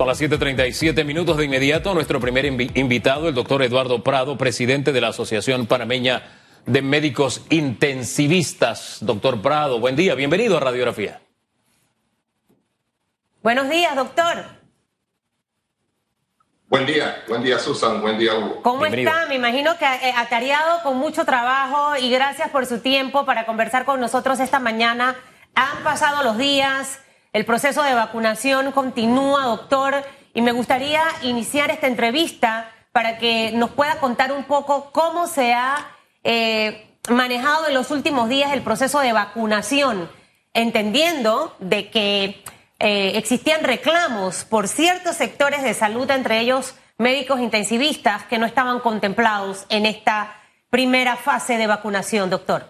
Son las 7:37 minutos de inmediato. Nuestro primer invitado, el doctor Eduardo Prado, presidente de la Asociación Panameña de Médicos Intensivistas. Doctor Prado, buen día, bienvenido a Radiografía. Buenos días, doctor. Buen día, buen día Susan, buen día Hugo. ¿Cómo está? Me imagino que eh, atareado con mucho trabajo y gracias por su tiempo para conversar con nosotros esta mañana. Han pasado los días, el proceso de vacunación continúa, doctor, y me gustaría iniciar esta entrevista para que nos pueda contar un poco cómo se ha eh, manejado en los últimos días el proceso de vacunación, entendiendo de que eh, existían reclamos por ciertos sectores de salud, entre ellos médicos intensivistas, que no estaban contemplados en esta primera fase de vacunación, doctor.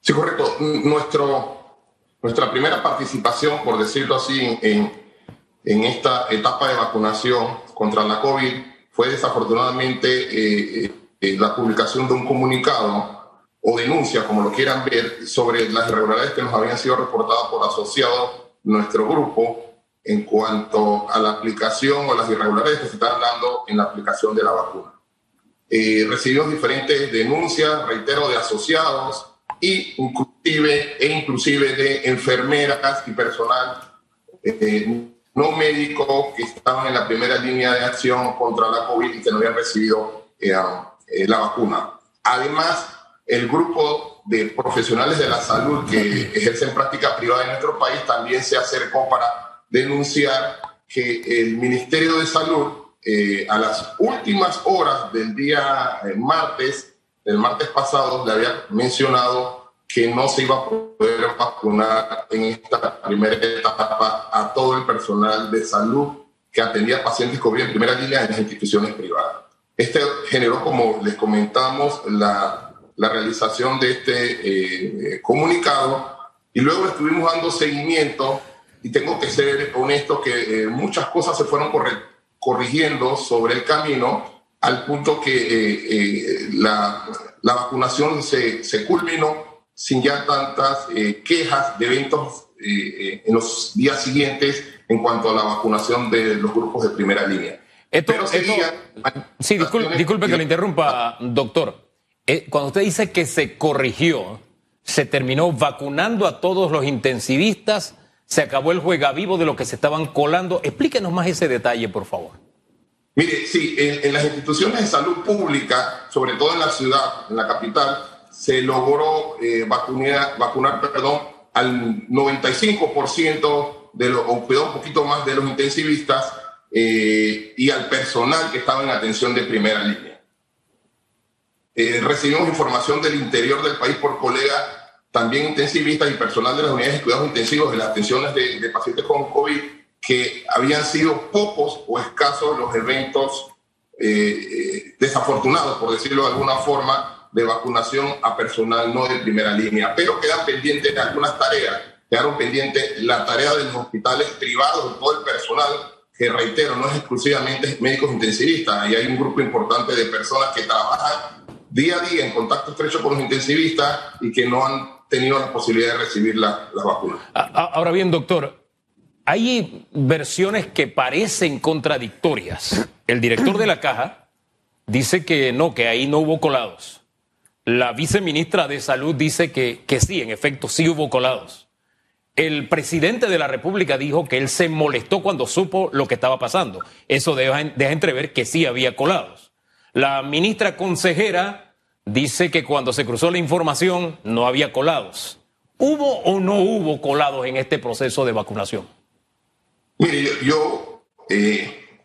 Sí, correcto. Nuestro nuestra primera participación, por decirlo así, en, en esta etapa de vacunación contra la COVID fue desafortunadamente eh, eh, la publicación de un comunicado o denuncia, como lo quieran ver, sobre las irregularidades que nos habían sido reportadas por asociados nuestro grupo en cuanto a la aplicación o las irregularidades que se están dando en la aplicación de la vacuna. Eh, recibimos diferentes denuncias, reitero, de asociados, y inclusive, e inclusive de enfermeras y personal eh, no médico que estaban en la primera línea de acción contra la COVID y que no habían recibido eh, eh, la vacuna. Además, el grupo de profesionales de la salud que ejercen práctica privada en nuestro país también se acercó para denunciar que el Ministerio de Salud a las últimas horas del día martes el martes pasado le había mencionado que no se iba a poder vacunar en esta primera etapa a todo el personal de salud que atendía pacientes COVID en primera línea en las instituciones privadas. Este generó, como les comentamos, la, la realización de este eh, comunicado y luego estuvimos dando seguimiento y tengo que ser honesto que eh, muchas cosas se fueron corrigiendo sobre el camino al punto que eh, eh, la, la, vacunación se, se, culminó sin ya tantas eh, quejas de eventos en los días siguientes en cuanto a la vacunación de los grupos de primera línea. Esto, sí, disculpe, disculpe que lo interrumpa, doctor. cuando usted dice que se corrigió, se terminó vacunando a todos los intensivistas, se acabó el juega vivo de lo que se estaban colando. Explíquenos más ese detalle, por favor. Mire, sí, en, las instituciones de salud pública, sobre todo en la ciudad, en la capital, se logró eh, vacunar, vacunar perdón, al 95% de los, o un poquito más de los intensivistas eh, y al personal que estaba en atención de primera línea. Eh, recibimos información del interior del país por colegas, también intensivistas y personal de las unidades de cuidados intensivos de las atenciones de, pacientes con COVID que habían sido pocos o escasos los eventos eh, desafortunados, por decirlo de alguna forma, de vacunación a personal no de primera línea, pero quedan pendientes algunas tareas. Quedaron pendientes la tarea de los hospitales privados y todo el personal, que reitero, no es exclusivamente médicos intensivistas, y hay un grupo importante de personas que trabajan día a día en contacto estrecho con los intensivistas y que no han tenido la posibilidad de recibir la, la vacuna. Ahora bien, doctor, hay versiones que parecen contradictorias. El director de la caja dice que no, que ahí no hubo colados. La viceministra de Salud dice que, que sí, en efecto, sí hubo colados. El presidente de la República dijo que él se molestó cuando supo lo que estaba pasando. Eso deja, entrever que sí había colados. La ministra consejera dice que cuando se cruzó la información no había colados. ¿Hubo o no hubo colados en este proceso de vacunación? Mire, yo, eh,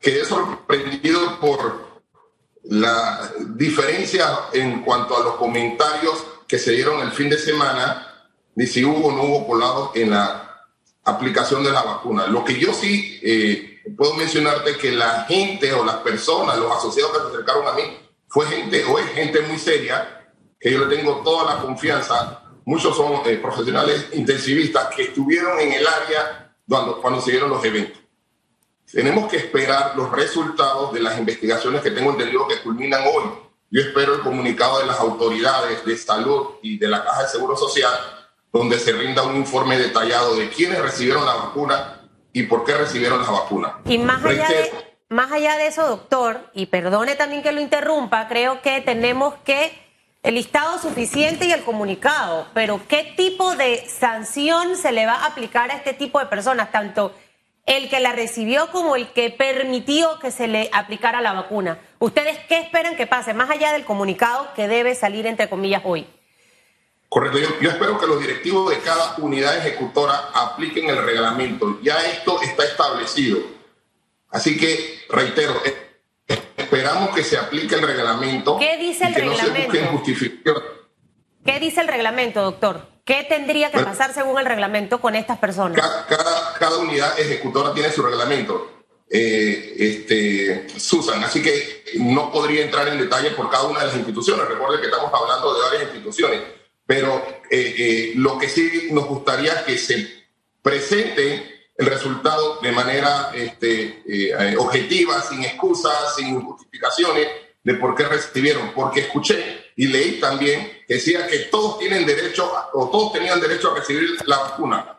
quedé sorprendido por la diferencia en cuanto a los comentarios que se dieron el fin de semana de si hubo o no hubo colado en la aplicación de la vacuna. Lo que yo sí eh, puedo mencionarte que la gente o las personas, los asociados que se acercaron a mí, fue gente o es gente muy seria, que yo le tengo toda la confianza. Muchos son eh, profesionales intensivistas que estuvieron en el área cuando, cuando se dieron los eventos. Tenemos que esperar los resultados de las investigaciones que tengo entendido que culminan hoy. Yo espero el comunicado de las autoridades de salud y de la Caja de Seguro Social, donde se rinda un informe detallado de quiénes recibieron la vacuna y por qué recibieron la vacuna. Y más allá, de, más allá de eso, doctor, y perdone también que lo interrumpa, creo que tenemos que el listado suficiente y el comunicado, pero ¿qué tipo de sanción se le va a aplicar a este tipo de personas, tanto el que la recibió como el que permitió que se le aplicara la vacuna? ¿Ustedes qué esperan que pase, más allá del comunicado que debe salir, entre comillas, hoy? Correcto, yo, espero que los directivos de cada unidad ejecutora apliquen el reglamento. Ya esto está establecido. Así que, reitero, esperamos que se aplique el reglamento. ¿Qué dice el reglamento? ¿Qué dice el reglamento, doctor? ¿Qué tendría que pasar según el reglamento con estas personas? Cada, unidad ejecutora tiene su reglamento. Eh, este, Susan, así que no podría entrar en detalle por cada una de las instituciones. Recuerde que estamos hablando de varias instituciones pero eh, eh, lo que sí nos gustaría es que se presente el resultado de manera este, eh, objetiva, sin excusas, sin justificaciones de por qué recibieron, porque escuché y leí también que decía que todos tienen derecho o todos tenían derecho a recibir la vacuna.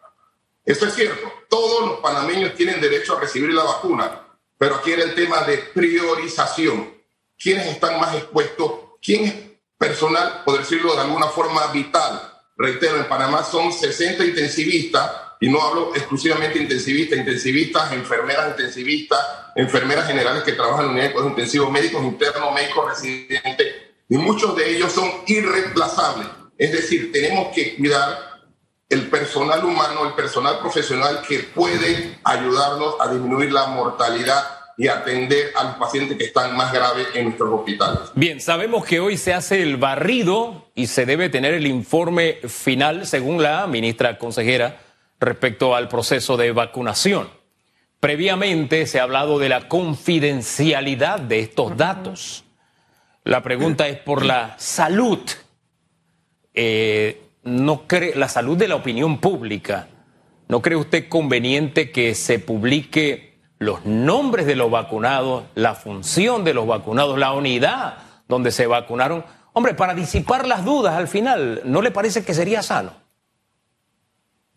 Eso es cierto, todos los panameños tienen derecho a recibir la vacuna, pero aquí era el tema de priorización. ¿Quiénes están más expuestos? ¿Quién personal, por decirlo de alguna forma, vital. Reitero, en Panamá son 60 intensivistas, y no hablo exclusivamente intensivistas, intensivistas, enfermeras intensivistas, enfermeras generales que trabajan en unidades de intensivos, médicos internos, médicos residentes, y muchos de ellos son irreemplazables. Es decir, tenemos que cuidar el personal humano, el personal profesional que puede ayudarnos a disminuir la mortalidad y atender a los pacientes que están más graves en nuestros hospitales. Bien, sabemos que hoy se hace el barrido y se debe tener el informe final, según la ministra consejera, respecto al proceso de vacunación. Previamente se ha hablado de la confidencialidad de estos datos. La pregunta es por la salud. Eh, no cree, la salud de la opinión pública. ¿No cree usted conveniente que se publique los nombres de los vacunados, la función de los vacunados, la unidad donde se vacunaron. Hombre, para disipar las dudas al final, ¿no le parece que sería sano?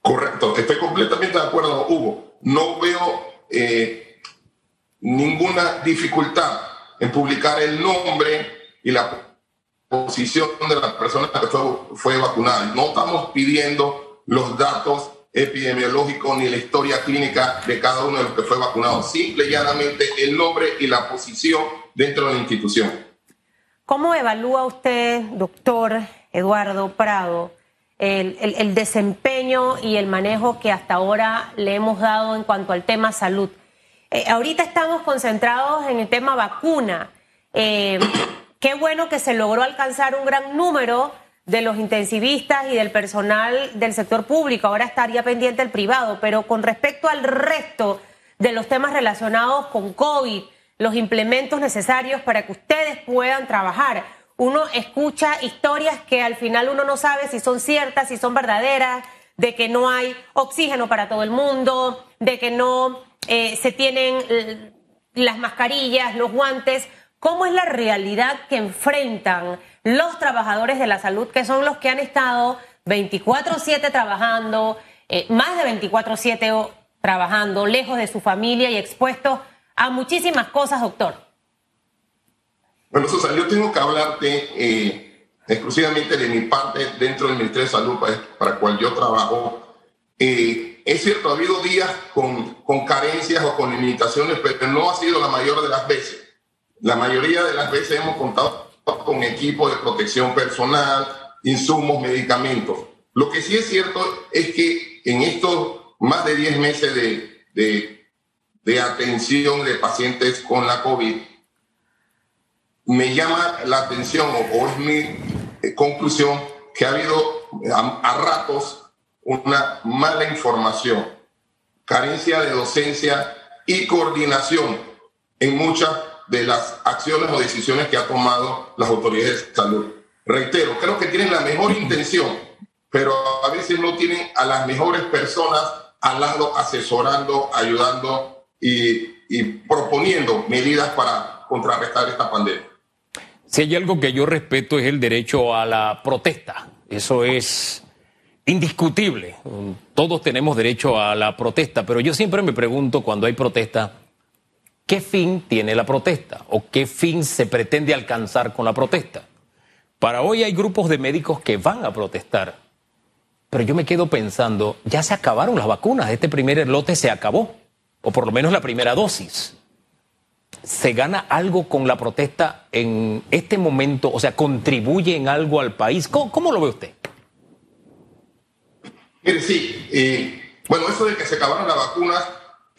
Correcto, estoy completamente de acuerdo, Hugo. No veo eh, ninguna dificultad en publicar el nombre y la posición de la persona que fue, fue vacunada. No estamos pidiendo los datos epidemiológico ni la historia clínica de cada uno de los que fue vacunado, simple y llanamente el nombre y la posición dentro de la institución. ¿Cómo evalúa usted, doctor Eduardo Prado, el, desempeño y el manejo que hasta ahora le hemos dado en cuanto al tema salud? Eh, ahorita estamos concentrados en el tema vacuna. Eh, qué bueno que se logró alcanzar un gran número de los intensivistas y del personal del sector público, ahora estaría pendiente el privado, pero con respecto al resto de los temas relacionados con COVID, los implementos necesarios para que ustedes puedan trabajar. Uno escucha historias que al final uno no sabe si son ciertas, si son verdaderas, de que no hay oxígeno para todo el mundo, de que no eh, se tienen eh, las mascarillas, los guantes. ¿Cómo es la realidad que enfrentan los trabajadores de la salud, que son los que han estado 24/7 trabajando, eh, más de 24/7 trabajando, lejos de su familia y expuestos a muchísimas cosas, doctor. Bueno, Susana, yo tengo que hablarte eh, exclusivamente de mi parte dentro del Ministerio de Salud para, el cual yo trabajo. Eh, es cierto, ha habido días con, con carencias o con limitaciones, pero no ha sido la mayor de las veces. La mayoría de las veces hemos contado con equipo de protección personal, insumos, medicamentos. Lo que sí es cierto es que en estos más de 10 meses de, de, atención de pacientes con la COVID, me llama la atención o, es mi eh, conclusión que ha habido a, a, ratos una mala información, carencia de docencia y coordinación en muchas de las acciones o decisiones que ha tomado las autoridades de salud. Reitero, creo que tienen la mejor intención, pero a veces no tienen a las mejores personas al lado asesorando, ayudando y, proponiendo medidas para contrarrestar esta pandemia. Si hay algo que yo respeto es el derecho a la protesta. Eso es indiscutible. Todos tenemos derecho a la protesta, pero yo siempre me pregunto cuando hay protesta, ¿qué fin tiene la protesta o qué fin se pretende alcanzar con la protesta? Para hoy hay grupos de médicos que van a protestar, pero yo me quedo pensando, ya se acabaron las vacunas, este primer lote se acabó, o por lo menos la primera dosis. ¿Se gana algo con la protesta en este momento? O sea, ¿contribuye en algo al país? ¿Cómo, lo ve usted? Mire, sí. Eh, bueno, eso de que se acabaron las vacunas,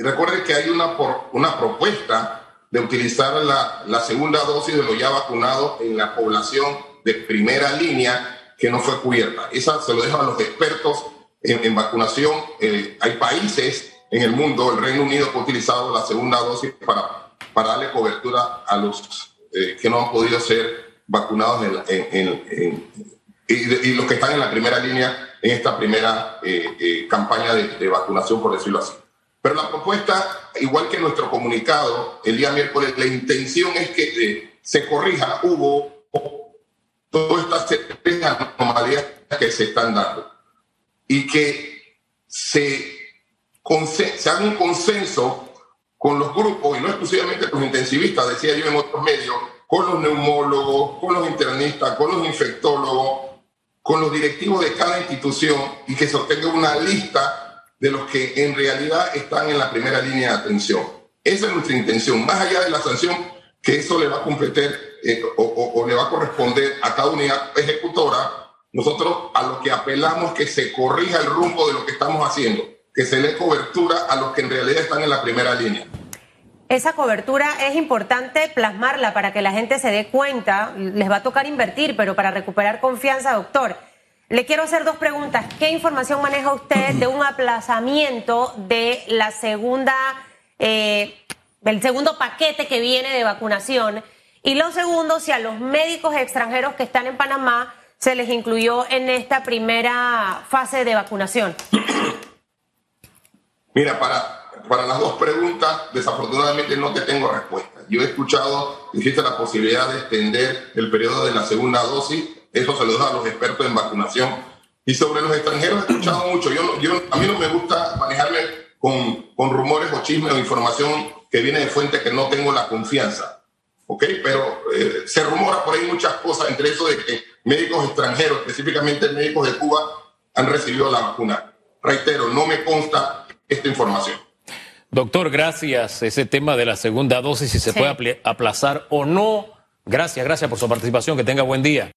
recuerde que hay una, una propuesta de utilizar la, la, segunda dosis de los ya vacunados en la población de primera línea que no fue cubierta. Esa se lo dejan a los expertos en, vacunación. Eh, hay países en el mundo, el Reino Unido, que ha utilizado la segunda dosis para, para darle cobertura a los eh, que no han podido ser vacunados en, y, los que están en la primera línea en esta primera eh, campaña de, vacunación, por decirlo así. Pero la propuesta, igual que nuestro comunicado el día miércoles, la intención es que eh, se corrija, hubo todas estas anomalías que se están dando y que se, se haga un consenso con los grupos, y no exclusivamente con los intensivistas, decía yo en otros medios, con los neumólogos, con los internistas, con los infectólogos, con los directivos de cada institución y que se obtenga una lista de los que en realidad están en la primera línea de atención. Esa es nuestra intención, más allá de la sanción que eso le va a competir eh, o, le va a corresponder a cada unidad ejecutora, nosotros a lo que apelamos que se corrija el rumbo de lo que estamos haciendo, que se dé cobertura a los que en realidad están en la primera línea. Esa cobertura es importante plasmarla para que la gente se dé cuenta. Les va a tocar invertir, pero para recuperar confianza, doctor. Le quiero hacer dos preguntas. ¿Qué información maneja usted de un aplazamiento de la segunda, eh, del segundo paquete que viene de vacunación? Y lo segundo, si a los médicos extranjeros que están en Panamá se les incluyó en esta primera fase de vacunación. Mira, para para las dos preguntas, desafortunadamente no te tengo respuesta. Yo he escuchado, existe la posibilidad de extender el periodo de la segunda dosis, eso se lo dejo a los expertos en vacunación. Y sobre los extranjeros he escuchado mucho. Yo, yo, a mí no me gusta manejarme con, con rumores o chismes o información que viene de fuentes que no tengo la confianza. ¿Ok? Pero eh, se rumora por ahí muchas cosas, entre eso de que médicos extranjeros, específicamente médicos de Cuba, han recibido la vacuna. Reitero, no me consta esta información. Doctor, gracias. Ese tema de la segunda dosis, si se puede aplazar o no. Gracias, gracias por su participación. Que tenga buen día.